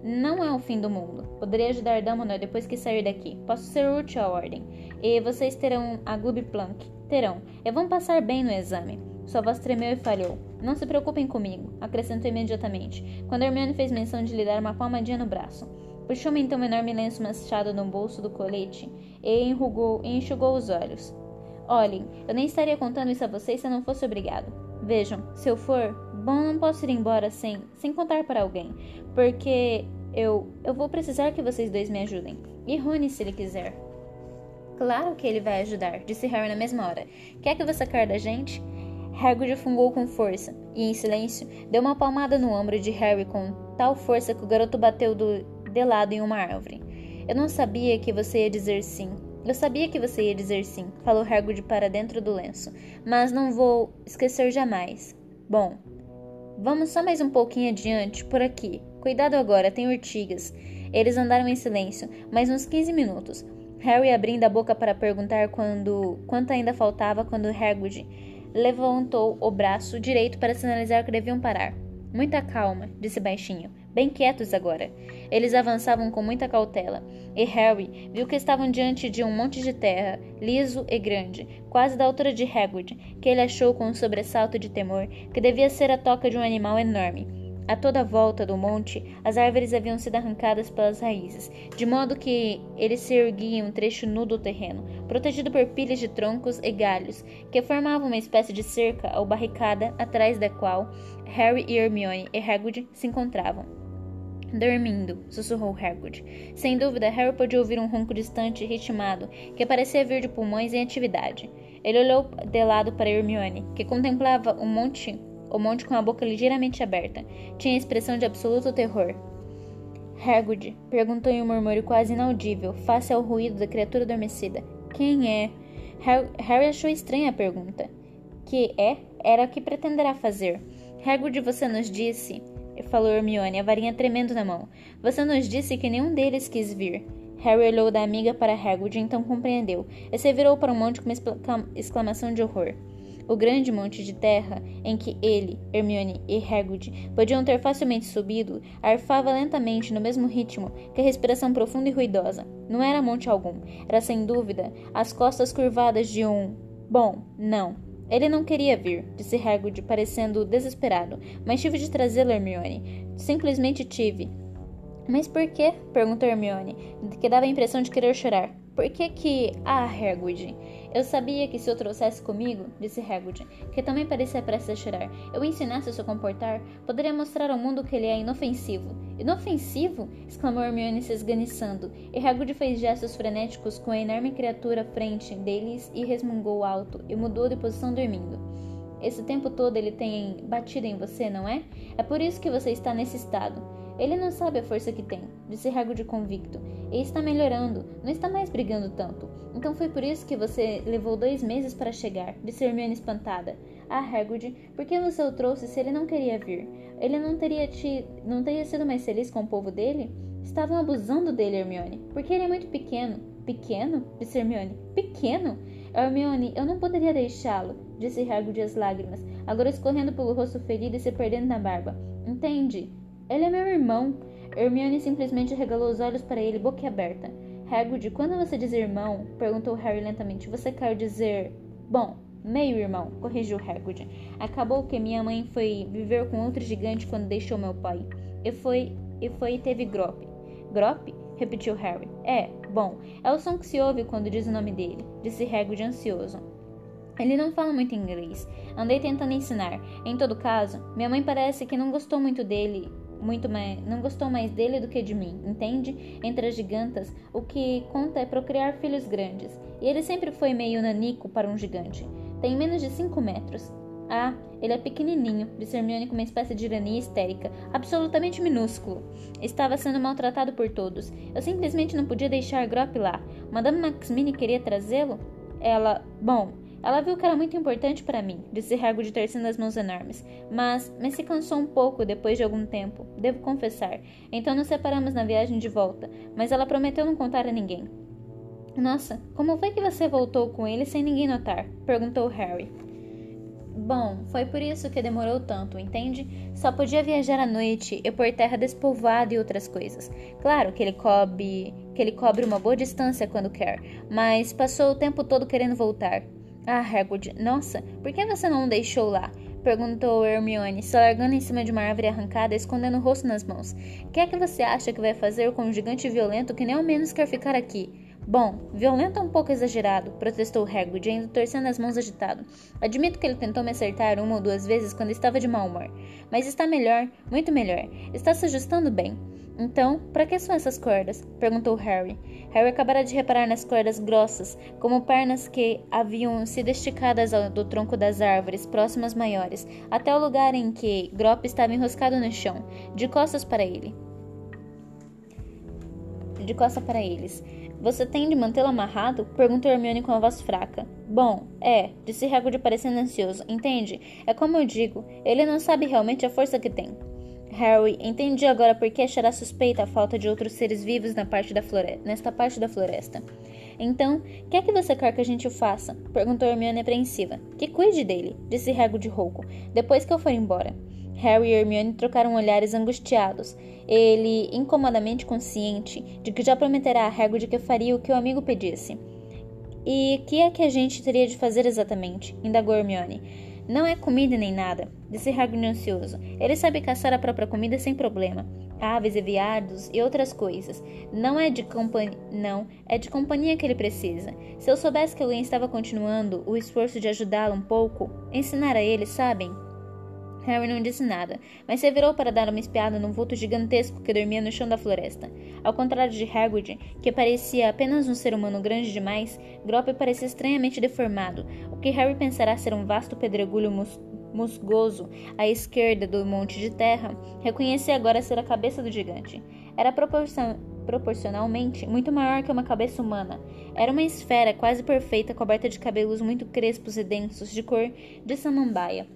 Não é o fim do mundo. Poderei ajudar Dumbledore depois que sair daqui. Posso ser útil à ordem. E vocês terão a Gloob Plunk. Terão. E vão passar bem no exame. Sua voz tremeu e falhou. Não se preocupem comigo, acrescentou imediatamente, quando Hermione fez menção de lhe dar uma palmadinha no braço. Puxou-me então um enorme lenço manchado no bolso do colete e enrugou e enxugou os olhos. Olhem, eu nem estaria contando isso a vocês se eu não fosse obrigado. Vejam, se eu for, bom, não posso ir embora sem, sem contar para alguém, porque eu, eu vou precisar que vocês dois me ajudem. E Rony, se ele quiser. Claro que ele vai ajudar, disse Harry na mesma hora. Quer que você quer da gente? Hagrid fungou com força e, em silêncio, deu uma palmada no ombro de Harry com tal força que o garoto bateu do, de lado em uma árvore. Eu não sabia que você ia dizer sim. Eu sabia que você ia dizer sim, falou Hagrid para dentro do lenço, mas não vou esquecer jamais. Bom, vamos só mais um pouquinho adiante, por aqui. Cuidado agora, tem urtigas. Eles andaram em silêncio, mais uns 15 minutos. Harry abrindo a boca para perguntar quando, quanto ainda faltava quando Hagrid levantou o braço direito para sinalizar que deviam parar. Muita calma, disse baixinho. Bem quietos agora. Eles avançavam com muita cautela, e Harry viu que estavam diante de um monte de terra, liso e grande, quase da altura de Hagrid, que ele achou com um sobressalto de temor que devia ser a toca de um animal enorme. A toda a volta do monte, as árvores haviam sido arrancadas pelas raízes, de modo que ele se erguia em um trecho nu do terreno, protegido por pilhas de troncos e galhos, que formavam uma espécie de cerca ou barricada atrás da qual Harry e Hermione e Hagrid se encontravam. Dormindo, sussurrou Hagrid. Sem dúvida, Harry podia ouvir um ronco distante e ritmado, que parecia vir de pulmões em atividade. Ele olhou de lado para Hermione, que contemplava o monte o monte com a boca ligeiramente aberta. Tinha expressão de absoluto terror. Hagrid perguntou em um murmúrio quase inaudível, face ao ruído da criatura adormecida. Quem é? Harry achou estranha a pergunta. Que é? Era o que pretenderá fazer. Hagrid, você nos disse... Falou Hermione, a varinha tremendo na mão. Você nos disse que nenhum deles quis vir. Harry olhou da amiga para Hagrid então compreendeu. E se virou para o monte com uma exclamação de horror. O grande monte de terra em que ele, Hermione e Hagrid podiam ter facilmente subido arfava lentamente no mesmo ritmo que a respiração profunda e ruidosa. Não era monte algum, era sem dúvida as costas curvadas de um. Bom, não. Ele não queria vir, disse Hagrid, parecendo desesperado, mas tive de trazê-lo, Hermione. Simplesmente tive. Mas por quê? perguntou Hermione, que dava a impressão de querer chorar. Por que que... Ah, Hagrid... Eu sabia que se eu trouxesse comigo, disse Hagrid, que também parecia prestes a chorar, eu ensinasse a se comportar, poderia mostrar ao mundo que ele é inofensivo. Inofensivo? exclamou Hermione se esganiçando, e Hagrid fez gestos frenéticos com a enorme criatura à frente deles e resmungou alto, e mudou de posição dormindo. Esse tempo todo ele tem batido em você, não é? É por isso que você está nesse estado. Ele não sabe a força que tem, disse Hagrid convicto. E está melhorando, não está mais brigando tanto. Então foi por isso que você levou dois meses para chegar, disse Hermione espantada. Ah, Hagrid, por que você o trouxe se ele não queria vir? Ele não teria te... não teria sido mais feliz com o povo dele? Estavam abusando dele, Hermione, porque ele é muito pequeno. Pequeno? disse Hermione. Pequeno? Hermione, eu não poderia deixá-lo, disse Hagrid as lágrimas, agora escorrendo pelo rosto ferido e se perdendo na barba. Entende? Ele é meu irmão. Hermione simplesmente regalou os olhos para ele, boquiaberta. Hagrid, quando você diz irmão, perguntou Harry lentamente, você quer dizer... Bom, meio irmão, corrigiu Hagrid. Acabou que minha mãe foi viver com outro gigante quando deixou meu pai. E foi... e foi e teve Grop. Grop? Repetiu Harry. É, bom, é o som que se ouve quando diz o nome dele, disse Hagrid ansioso. Ele não fala muito inglês. Andei tentando ensinar. Em todo caso, minha mãe parece que não gostou muito dele muito mais, não gostou mais dele do que de mim, entende? Entre as gigantas, o que conta é procriar filhos grandes, e ele sempre foi meio nanico para um gigante. Tem menos de 5 metros. Ah, ele é pequenininho, disse Hermione com uma espécie de ironia histérica, absolutamente minúsculo. Estava sendo maltratado por todos. Eu simplesmente não podia deixar Grop lá. Madame Maxmini queria trazê-lo? Ela... Bom, ela viu que era muito importante para mim, disse Hagrid torcendo as mãos enormes, mas, mas se cansou um pouco depois de algum tempo, devo confessar. Então nos separamos na viagem de volta, mas ela prometeu não contar a ninguém. Nossa, como foi que você voltou com ele sem ninguém notar? perguntou Harry. Bom, foi por isso que demorou tanto, entende? Só podia viajar à noite e por terra despovoada e outras coisas. Claro que ele cobre, que ele cobre uma boa distância quando quer, mas passou o tempo todo querendo voltar. Ah, Hagrid, nossa, por que você não o deixou lá? Perguntou Hermione, se largando em cima de uma árvore arrancada, escondendo o rosto nas mãos. O que é que você acha que vai fazer com um gigante violento que nem ao menos quer ficar aqui? Bom, violento é um pouco exagerado, protestou Hagrid, ainda torcendo as mãos agitado. Admito que ele tentou me acertar uma ou duas vezes quando estava de mau humor. Mas está melhor, muito melhor. Está se ajustando bem. Então, para que são essas cordas? perguntou Harry. Harry acabara de reparar nas cordas grossas, como pernas que haviam sido esticadas do tronco das árvores próximas maiores, até o lugar em que Grop estava enroscado no chão, de costas para ele. De costas para eles. Você tem de mantê-lo amarrado? Perguntou Hermione com a voz fraca. Bom, é, disse Hagrid parecendo ansioso. Entende? É como eu digo, ele não sabe realmente a força que tem. Harry entendia agora por que achará suspeita a falta de outros seres vivos na parte da nesta parte da floresta. Então, que é que você quer que a gente o faça? Perguntou Hermione apreensiva. Que cuide dele, disse Hagrid rouco, depois que eu for embora. Harry e Hermione trocaram olhares angustiados. Ele, incomodamente consciente de que já prometera a Hagrid que faria o que o amigo pedisse. E que é que a gente teria de fazer exatamente? indagou Hermione. Não é comida nem nada, disse Hagrid ansioso. Ele sabe caçar a própria comida sem problema. Aves e veados e outras coisas. Não é de companhia, não, é de companhia que ele precisa. Se eu soubesse que alguém estava continuando o esforço de ajudá-lo um pouco, ensinar a ele, sabem? Harry não disse nada, mas se virou para dar uma espiada num vulto gigantesco que dormia no chão da floresta. Ao contrário de Hagrid, que parecia apenas um ser humano grande demais, Grop parecia estranhamente deformado, o que Harry pensará ser um vasto pedregulho mus musgoso à esquerda do monte de terra, reconhecia agora ser a cabeça do gigante. Era proporcion proporcionalmente muito maior que uma cabeça humana. Era uma esfera quase perfeita coberta de cabelos muito crespos e densos de cor de samambaia.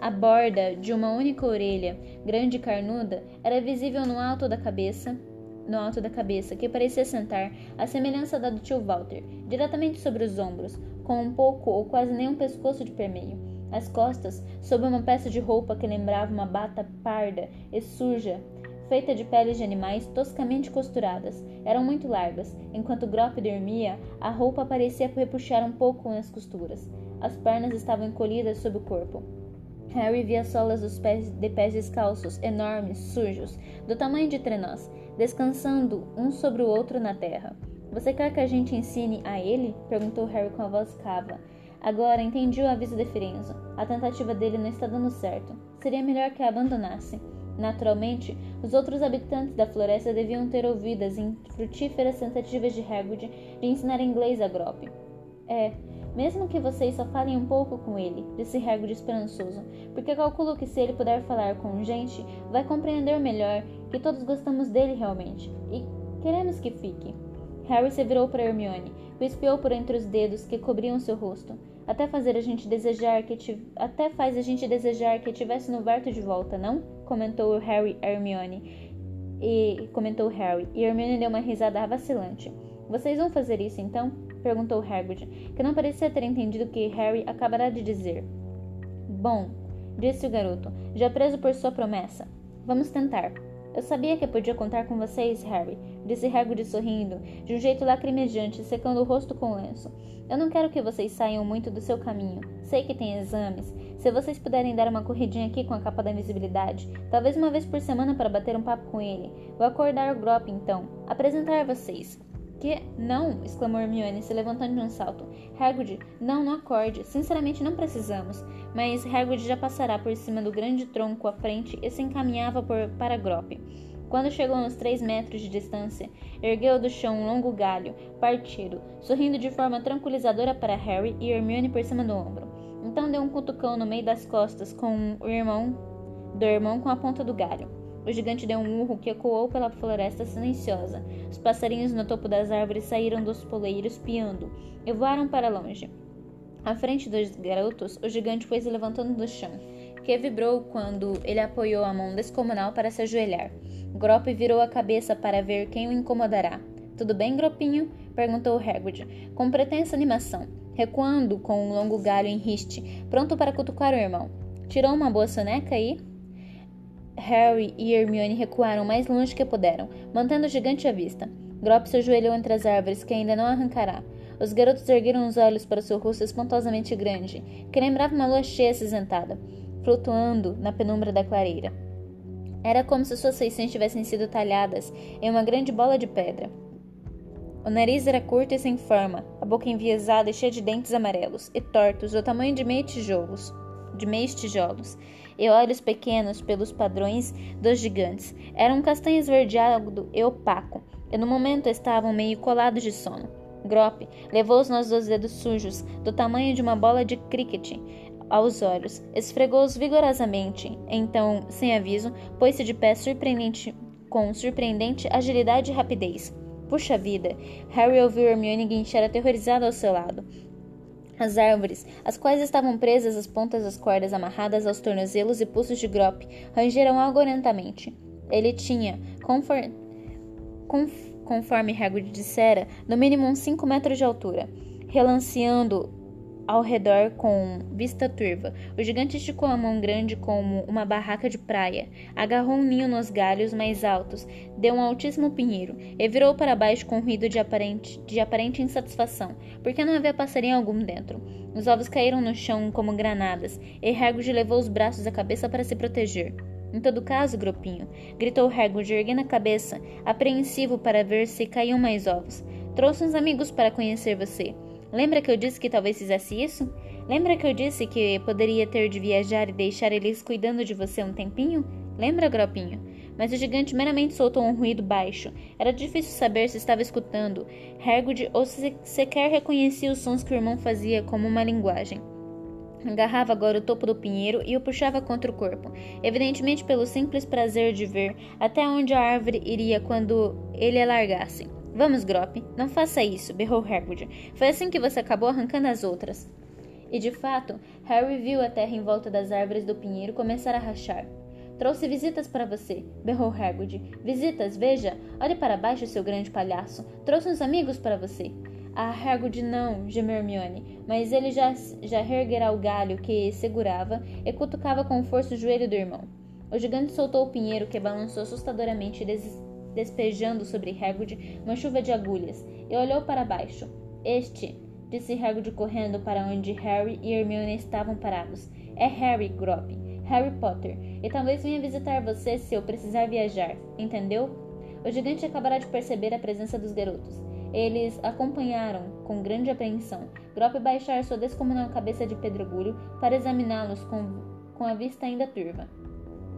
A borda de uma única orelha, grande e carnuda, era visível no alto da cabeça, no alto da cabeça, que parecia sentar, à semelhança da do tio Walter, diretamente sobre os ombros, com um pouco ou quase nenhum pescoço de permeio. As costas, sob uma peça de roupa que lembrava uma bata parda e suja, feita de peles de animais toscamente costuradas, eram muito largas. Enquanto Grop dormia, a roupa parecia repuxar um pouco nas costuras. As pernas estavam encolhidas sob o corpo. Harry via solas dos pés de pés descalços, enormes, sujos, do tamanho de trenós, descansando um sobre o outro na terra. Você quer que a gente ensine a ele? perguntou Harry com a voz cava. Agora entendi o aviso de Firenzo. A tentativa dele não está dando certo. Seria melhor que a abandonasse. Naturalmente, os outros habitantes da floresta deviam ter ouvido as infrutíferas tentativas de Hagrid de ensinar inglês a Grop. É, mesmo que vocês só falem um pouco com ele, disse Hagrid esperançoso, porque calculo que se ele puder falar com gente, vai compreender melhor que todos gostamos dele realmente e queremos que fique. Harry se virou para Hermione, o espiou por entre os dedos que cobriam seu rosto, até fazer a gente desejar que até faz a gente desejar que estivesse no Verto de volta, não? comentou Harry a Hermione. E comentou Harry, e Hermione deu uma risada vacilante. Vocês vão fazer isso então? Perguntou Hagrid, que não parecia ter entendido o que Harry acabara de dizer. Bom, disse o garoto, já preso por sua promessa. Vamos tentar. Eu sabia que podia contar com vocês, Harry, disse Hagrid sorrindo, de um jeito lacrimejante, secando o rosto com o lenço. Eu não quero que vocês saiam muito do seu caminho. Sei que tem exames. Se vocês puderem dar uma corridinha aqui com a capa da invisibilidade, talvez uma vez por semana para bater um papo com ele. Vou acordar o Grop então. Apresentar vocês. Que? Não! exclamou Hermione, se levantando de um salto. Hagrid, não, não acorde. Sinceramente, não precisamos. Mas Hagrid já passará por cima do grande tronco à frente e se encaminhava por, para Grop. Quando chegou uns três metros de distância, ergueu do chão um longo galho, partido, sorrindo de forma tranquilizadora para Harry e Hermione por cima do ombro. Então deu um cutucão no meio das costas com o irmão do irmão com a ponta do galho. O gigante deu um urro que ecoou pela floresta silenciosa. Os passarinhos no topo das árvores saíram dos poleiros piando e voaram para longe. À frente dos garotos, o gigante foi se levantando do chão, que vibrou quando ele apoiou a mão descomunal para se ajoelhar. Grop virou a cabeça para ver quem o incomodará. Tudo bem, Gropinho? perguntou Hagrid, com pretensa animação, recuando com um longo galho em riste, pronto para cutucar o irmão. Tirou uma boa soneca aí? Harry e Hermione recuaram mais longe que puderam, mantendo o gigante à vista. Grop se ajoelhou entre as árvores, que ainda não arrancará. Os garotos ergueram os olhos para o seu rosto espantosamente grande, que lembrava uma lua cheia acinzentada, flutuando na penumbra da clareira. Era como se suas feições tivessem sido talhadas em uma grande bola de pedra. O nariz era curto e sem forma, a boca enviesada e cheia de dentes amarelos e tortos, do tamanho de meio tijolos, de meios tijolos, e olhos pequenos pelos padrões dos gigantes. Eram castanho esverdeado e opaco, e no momento estavam meio colados de sono. Grop levou os nossos dedos sujos, do tamanho de uma bola de cricket, aos olhos, esfregou-os vigorosamente, então, sem aviso, pôs-se de pé surpreendente, com surpreendente agilidade e rapidez. Puxa vida! Harry ouviu Hermione guinchar aterrorizada ao seu lado. As árvores, as quais estavam presas às pontas das cordas amarradas aos tornozelos e pulsos de Grop, rangeram agorentamente. Ele tinha, conforme, conforme Hagrid dissera, no mínimo uns cinco metros de altura, relanceando ao redor com vista turva. O gigante esticou a mão grande como uma barraca de praia, agarrou um ninho nos galhos mais altos, deu um altíssimo pinheiro e virou para baixo com um ruído de aparente, de aparente insatisfação, porque não havia passarinho algum dentro. Os ovos caíram no chão como granadas, e Hagrid levou os braços à cabeça para se proteger. Em todo caso, Grupinho, gritou Hagrid erguendo a cabeça, apreensivo para ver se caíam mais ovos. Trouxe uns amigos para conhecer você. Lembra que eu disse que talvez fizesse isso? Lembra que eu disse que poderia ter de viajar e deixar eles cuidando de você um tempinho? Lembra, Gropinho? Mas o gigante meramente soltou um ruído baixo. Era difícil saber se estava escutando Hagrid ou se sequer reconhecia os sons que o irmão fazia como uma linguagem. Agarrava agora o topo do pinheiro e o puxava contra o corpo, evidentemente pelo simples prazer de ver até onde a árvore iria quando ele a largasse. Vamos, Grop, não faça isso, berrou Hagrid. Foi assim que você acabou arrancando as outras. E de fato, Harry viu a terra em volta das árvores do pinheiro começar a rachar. Trouxe visitas para você, berrou Hagrid. Visitas, veja, olhe para baixo, seu grande palhaço. Trouxe uns amigos para você. Ah, Hagrid não, gemeu Hermione, mas ele já, já reerguerá o galho que segurava e cutucava com força o joelho do irmão. O gigante soltou o pinheiro que balançou assustadoramente e desistiu despejando sobre Hagrid uma chuva de agulhas, e olhou para baixo. Este, disse Hagrid correndo para onde Harry e Hermione estavam parados. É Harry, Grop. Harry Potter. E talvez venha visitar você se eu precisar viajar. Entendeu? O gigante acabará de perceber a presença dos garotos. Eles acompanharam com grande apreensão Grop baixar sua descomunal cabeça de pedregulho para examiná-los com, com a vista ainda turva.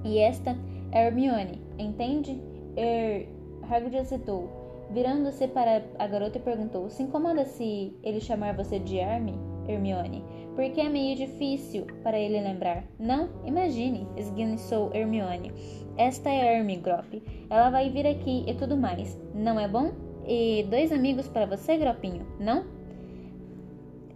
E esta é Hermione, entende? Er, Hagrid hesitou, virando-se para a garota e perguntou: Se incomoda se ele chamar você de Hermione? Hermione, porque é meio difícil para ele lembrar. Não? Imagine, esguinçou Hermione. Esta é Hermie Grop. Ela vai vir aqui e tudo mais. Não é bom? E dois amigos para você, Gropinho, não?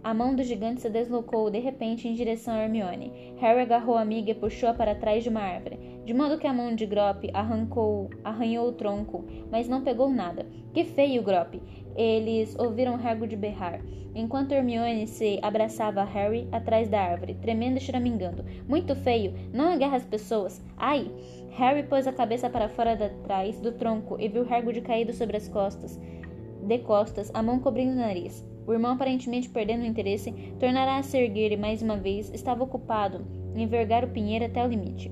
A mão do gigante se deslocou de repente em direção a Hermione. Harry agarrou a amiga e puxou-a para trás de uma árvore, de modo que a mão de Grop arrancou, arranhou o tronco, mas não pegou nada. Que feio, Grop! Eles ouviram Hagrid berrar, enquanto Hermione se abraçava a Harry atrás da árvore, tremendo e choramingando. Muito feio! Não agarra as pessoas! Ai! Harry pôs a cabeça para fora de trás do tronco e viu Hagrid caído sobre as costas, de costas, a mão cobrindo o nariz. O irmão, aparentemente perdendo o interesse, tornará a se erguer e mais uma vez estava ocupado em vergar o pinheiro até o limite.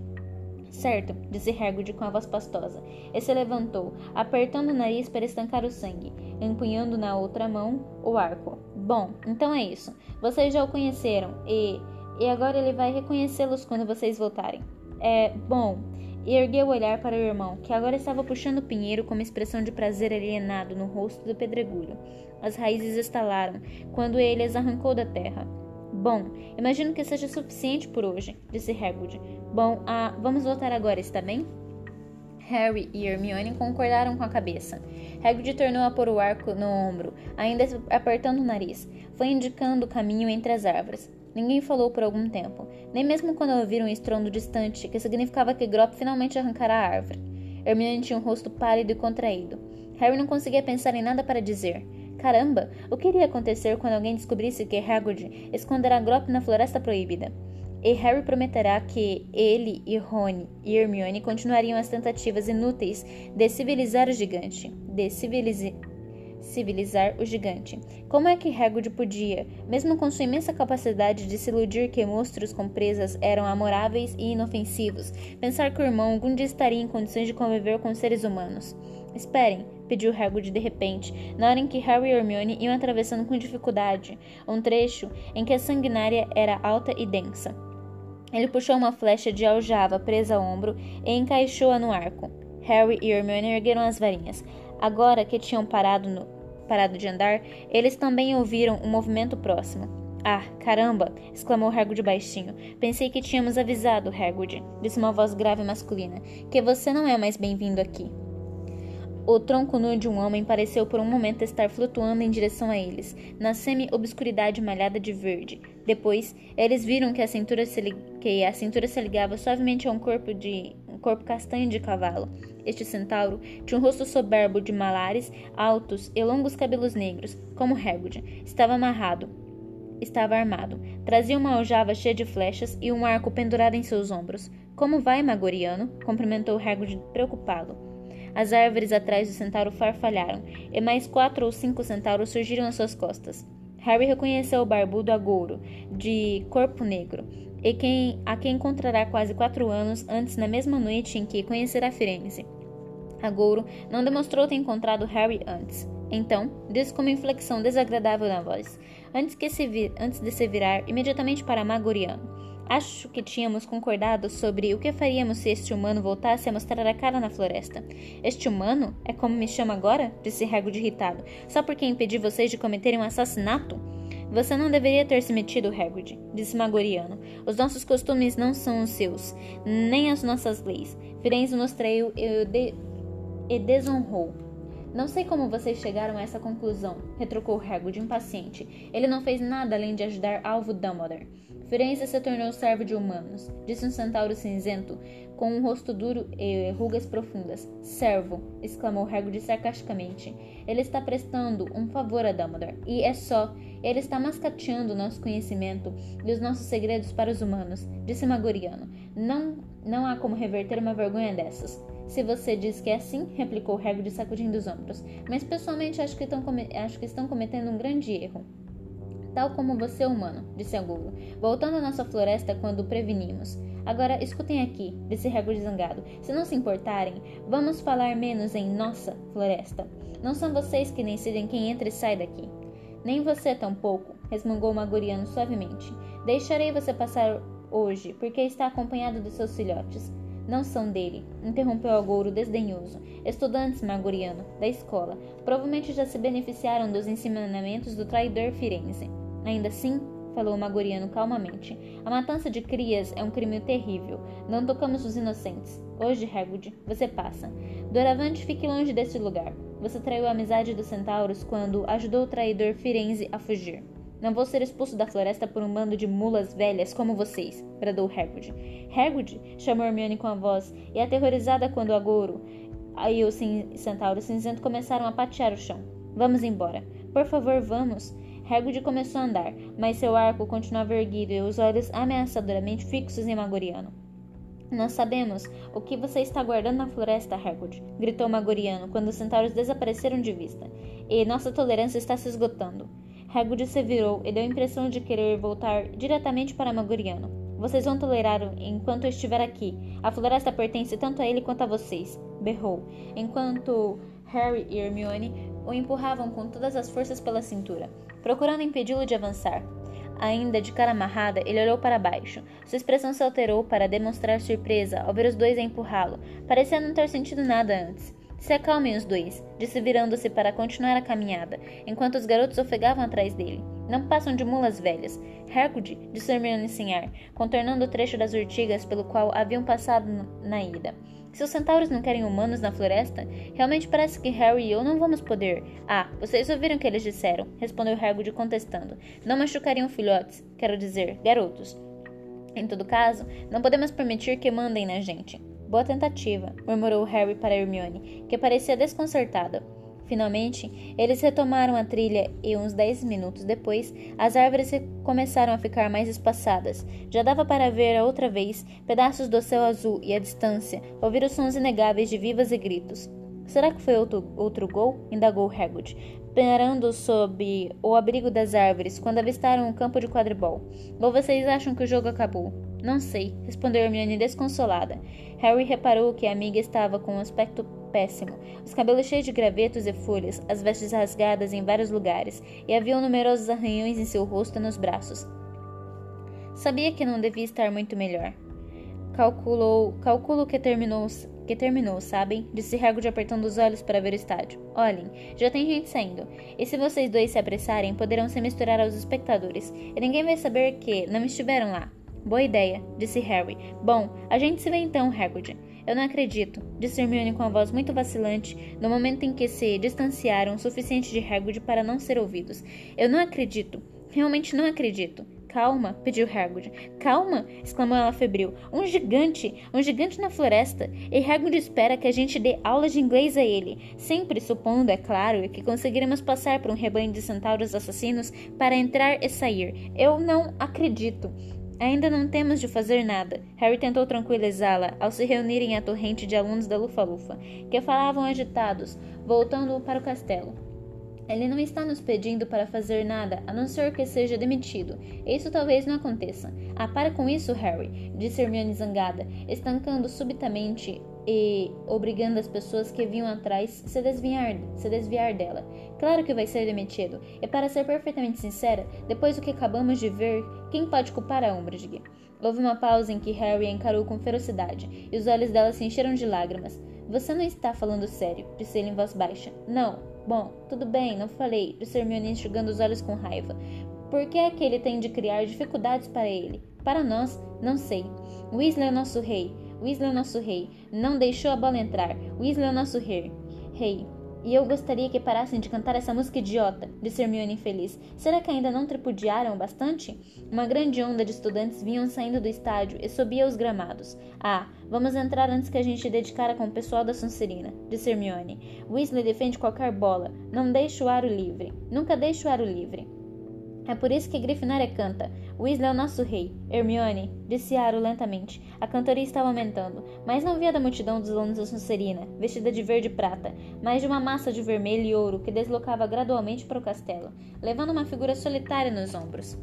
Certo, disse Hagrid com a voz pastosa, e se levantou, apertando o nariz para estancar o sangue, empunhando na outra mão o arco. Bom, então é isso. Vocês já o conheceram e. E agora ele vai reconhecê-los quando vocês voltarem. É. Bom, e ergueu o olhar para o irmão, que agora estava puxando o pinheiro com uma expressão de prazer alienado no rosto do pedregulho. As raízes estalaram quando ele as arrancou da terra. Bom, imagino que seja suficiente por hoje, disse Hagrid. Bom, ah, vamos voltar agora, está bem? Harry e Hermione concordaram com a cabeça. Hagrid tornou a pôr o arco no ombro, ainda apertando o nariz. Foi indicando o caminho entre as árvores. Ninguém falou por algum tempo, nem mesmo quando ouviram um estrondo distante, que significava que Grop finalmente arrancara a árvore. Hermione tinha um rosto pálido e contraído. Harry não conseguia pensar em nada para dizer. Caramba, o que iria acontecer quando alguém descobrisse que Hagrid esconderá Grop na Floresta Proibida? E Harry prometerá que ele e Rony e Hermione continuariam as tentativas inúteis de civilizar o gigante. De civilizar civilizar o gigante. Como é que Hagrid podia, mesmo com sua imensa capacidade de se iludir que monstros com presas eram amoráveis e inofensivos, pensar que o irmão algum dia estaria em condições de conviver com seres humanos? Esperem, pediu Hagrid de repente, na hora em que Harry e Hermione iam atravessando com dificuldade um trecho em que a sanguinária era alta e densa. Ele puxou uma flecha de aljava presa ao ombro e encaixou-a no arco. Harry e Hermione ergueram as varinhas. Agora que tinham parado, no, parado de andar, eles também ouviram um movimento próximo. Ah, caramba! exclamou Hagrid baixinho. Pensei que tínhamos avisado, Hagrid, disse uma voz grave masculina, que você não é mais bem-vindo aqui. O tronco nu de um homem pareceu por um momento estar flutuando em direção a eles, na semi-obscuridade malhada de verde. Depois, eles viram que a cintura se, que a cintura se ligava suavemente a um corpo de um corpo castanho de cavalo. Este centauro tinha um rosto soberbo de malares altos e longos cabelos negros, como Hagrid. Estava amarrado. Estava armado. Trazia uma aljava cheia de flechas e um arco pendurado em seus ombros. Como vai, Magoriano? cumprimentou Hagrid preocupado. As árvores atrás do centauro farfalharam, e mais quatro ou cinco centauros surgiram às suas costas. Harry reconheceu o barbudo agouro, de corpo negro, e quem, a quem encontrará quase quatro anos antes na mesma noite em que conhecerá Firenze. Agouro não demonstrou ter encontrado Harry antes. Então, disse com uma inflexão desagradável na voz, antes, que se vir, antes de se virar imediatamente para Magoriano. Acho que tínhamos concordado sobre o que faríamos se este humano voltasse a mostrar a cara na floresta. Este humano? É como me chama agora? Disse Hagrid irritado. Só porque impedi vocês de cometerem um assassinato? Você não deveria ter se metido, Hagrid, disse Magoriano. Os nossos costumes não são os seus, nem as nossas leis. Firenze nos traiu e, de... e desonrou. Não sei como vocês chegaram a essa conclusão, retrucou Hagrid impaciente. Ele não fez nada além de ajudar Alvo Dumbledore. Firenze se tornou servo de humanos, disse um centauro cinzento, com um rosto duro e rugas profundas. Servo, exclamou Hagrid sarcasticamente. Ele está prestando um favor a Dumbledore, e é só. Ele está mascateando nosso conhecimento e os nossos segredos para os humanos, disse Magoriano. Não, não há como reverter uma vergonha dessas. Se você diz que é assim, replicou Hagrid sacudindo os ombros, mas pessoalmente acho que, acho que estão cometendo um grande erro tal como você é humano, disse Agulo, voltando à nossa floresta quando prevenimos. Agora escutem aqui, disse Hagrid zangado. Se não se importarem, vamos falar menos em nossa floresta. Não são vocês que decidem quem entra e sai daqui. Nem você tampouco, resmungou Magoriano suavemente. Deixarei você passar hoje, porque está acompanhado de seus filhotes. Não são dele, interrompeu Agouro desdenhoso. Estudantes, Magoriano, da escola, provavelmente já se beneficiaram dos ensinamentos do traidor Firenze. Ainda assim, falou Magoriano calmamente, a matança de crias é um crime terrível. Não tocamos os inocentes. Hoje, Hagrid, você passa. Doravante, fique longe desse lugar. Você traiu a amizade dos centauros quando ajudou o traidor Firenze a fugir. Não vou ser expulso da floresta por um bando de mulas velhas como vocês, bradou Hagrid. Hagrid, chamou Hermione com a voz, e aterrorizada quando agouro e o centauro cinzento começaram a patear o chão. Vamos embora. Por favor, vamos. Hagrid começou a andar, mas seu arco continuava erguido e os olhos ameaçadoramente fixos em Magoriano. Nós sabemos o que você está guardando na floresta, Hagrid, gritou Magoriano quando os centauros desapareceram de vista. E nossa tolerância está se esgotando. Hagrid se virou e deu a impressão de querer voltar diretamente para Magoriano. Vocês vão tolerá-lo enquanto eu estiver aqui. A floresta pertence tanto a ele quanto a vocês, berrou, enquanto Harry e Hermione o empurravam com todas as forças pela cintura procurando impedi-lo de avançar. Ainda de cara amarrada, ele olhou para baixo. Sua expressão se alterou para demonstrar surpresa ao ver os dois empurrá-lo, parecendo não ter sentido nada antes. Se acalmem os dois, disse virando-se para continuar a caminhada, enquanto os garotos ofegavam atrás dele. Não passam de mulas velhas. Hagrid, disse Hermione sem ar, contornando o trecho das urtigas pelo qual haviam passado na ida. Se os centauros não querem humanos na floresta, realmente parece que Harry e eu não vamos poder. Ah, vocês ouviram o que eles disseram, respondeu Hagrid contestando. Não machucariam filhotes, quero dizer, garotos. Em todo caso, não podemos permitir que mandem na gente. Boa tentativa, murmurou Harry para Hermione, que parecia desconcertada. Finalmente, eles retomaram a trilha e, uns dez minutos depois, as árvores começaram a ficar mais espaçadas. Já dava para ver outra vez pedaços do céu azul e, à distância, ouvir os sons inegáveis de vivas e gritos. Será que foi outro, outro gol? indagou Hagrid, parando sob o abrigo das árvores quando avistaram um campo de quadribol. Ou vocês acham que o jogo acabou? Não sei, respondeu Hermione desconsolada. Harry reparou que a amiga estava com um aspecto péssimo. Os cabelos cheios de gravetos e folhas, as vestes rasgadas em vários lugares, e havia numerosos arranhões em seu rosto e nos braços. Sabia que não devia estar muito melhor. Calculou, calculo que terminou, que terminou, sabem? Disse Hagrid apertando os olhos para ver o estádio. Olhem, já tem gente saindo. E se vocês dois se apressarem, poderão se misturar aos espectadores, e ninguém vai saber que não estiveram lá. Boa ideia, disse Harry. Bom, a gente se vê então, Hagrid. Eu não acredito, disse Hermione com a voz muito vacilante, no momento em que se distanciaram o suficiente de Hagrid para não ser ouvidos. Eu não acredito. Realmente não acredito. Calma, pediu Hagrid. Calma, exclamou ela febril. Um gigante, um gigante na floresta. E Hagrid espera que a gente dê aulas de inglês a ele, sempre supondo, é claro, que conseguiremos passar por um rebanho de centauros assassinos para entrar e sair. Eu não acredito. Ainda não temos de fazer nada. Harry tentou tranquilizá-la ao se reunirem à torrente de alunos da Lufa-Lufa, que falavam agitados, voltando para o castelo. Ele não está nos pedindo para fazer nada, a não ser que seja demitido. Isso talvez não aconteça. Ah, para com isso, Harry, disse Hermione zangada, estancando subitamente e obrigando as pessoas que vinham atrás se desviar, se desviar dela. Claro que vai ser demitido. E para ser perfeitamente sincera, depois do que acabamos de ver, quem pode culpar a Umbridge? Houve uma pausa em que Harry a encarou com ferocidade, e os olhos dela se encheram de lágrimas. Você não está falando sério, disse ele em voz baixa. Não. Bom, tudo bem, não falei, disse Hermione enxugando os olhos com raiva. Por que é que ele tem de criar dificuldades para ele? Para nós, não sei. Weasley é nosso rei. Weasley é nosso rei. Não deixou a bola entrar. Weasley é nosso rei. Rei. E eu gostaria que parassem de cantar essa música idiota, disse Hermione infeliz. Será que ainda não tripudiaram bastante? Uma grande onda de estudantes vinham saindo do estádio e subia os gramados. Ah, vamos entrar antes que a gente dedicara com o pessoal da Sonserina, disse Hermione. Weasley defende qualquer bola. Não deixe o aro livre. Nunca deixe o aro livre. É por isso que Grifinória canta. Weasley é o nosso rei. Hermione, disse Aro lentamente. A cantoria estava aumentando, mas não via da multidão dos alunos da Sonserina, vestida de verde e prata, mas de uma massa de vermelho e ouro que deslocava gradualmente para o castelo, levando uma figura solitária nos ombros.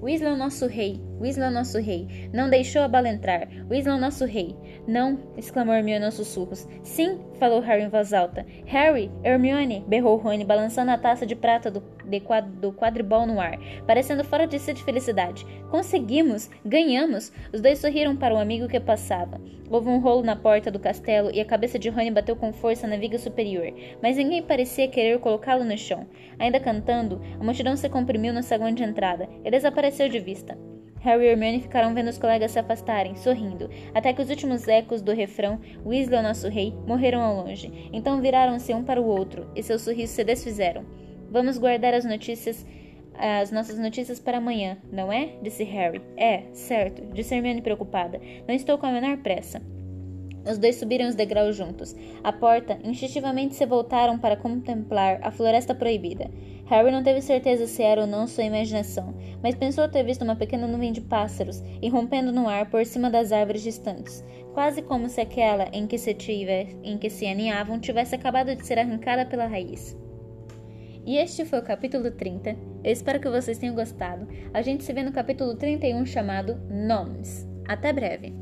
Weasley é o nosso rei. Weasley é o nosso rei. Não deixou a bala entrar. Weasley é o nosso rei. Não, exclamou Hermione aos sussurros. Sim, falou Harry em voz alta. Harry, Hermione, berrou Rony, balançando a taça de prata do, de do quadribol no ar, parecendo fora de si de felicidade. Conseguimos! Ganhamos! Os dois sorriram para o amigo que passava. Houve um rolo na porta do castelo e a cabeça de Rony bateu com força na viga superior, mas ninguém parecia querer colocá-lo no chão. Ainda cantando, a multidão se comprimiu no saguão de entrada e desapareceu de vista. Harry e Hermione ficaram vendo os colegas se afastarem, sorrindo, até que os últimos ecos do refrão Weasley, o nosso rei, morreram ao longe. Então viraram-se um para o outro, e seus sorrisos se desfizeram. Vamos guardar as notícias, as nossas notícias para amanhã, não é? disse Harry. É, certo, disse Hermione preocupada. Não estou com a menor pressa. Os dois subiram os degraus juntos. À porta, instintivamente se voltaram para contemplar a floresta proibida. Harry não teve certeza se era ou não sua imaginação, mas pensou ter visto uma pequena nuvem de pássaros irrompendo no ar por cima das árvores distantes, quase como se aquela em que se, tivesse, em que se aninhavam tivesse acabado de ser arrancada pela raiz. E este foi o capítulo 30. Eu espero que vocês tenham gostado. A gente se vê no capítulo 31 chamado Nomes. Até breve!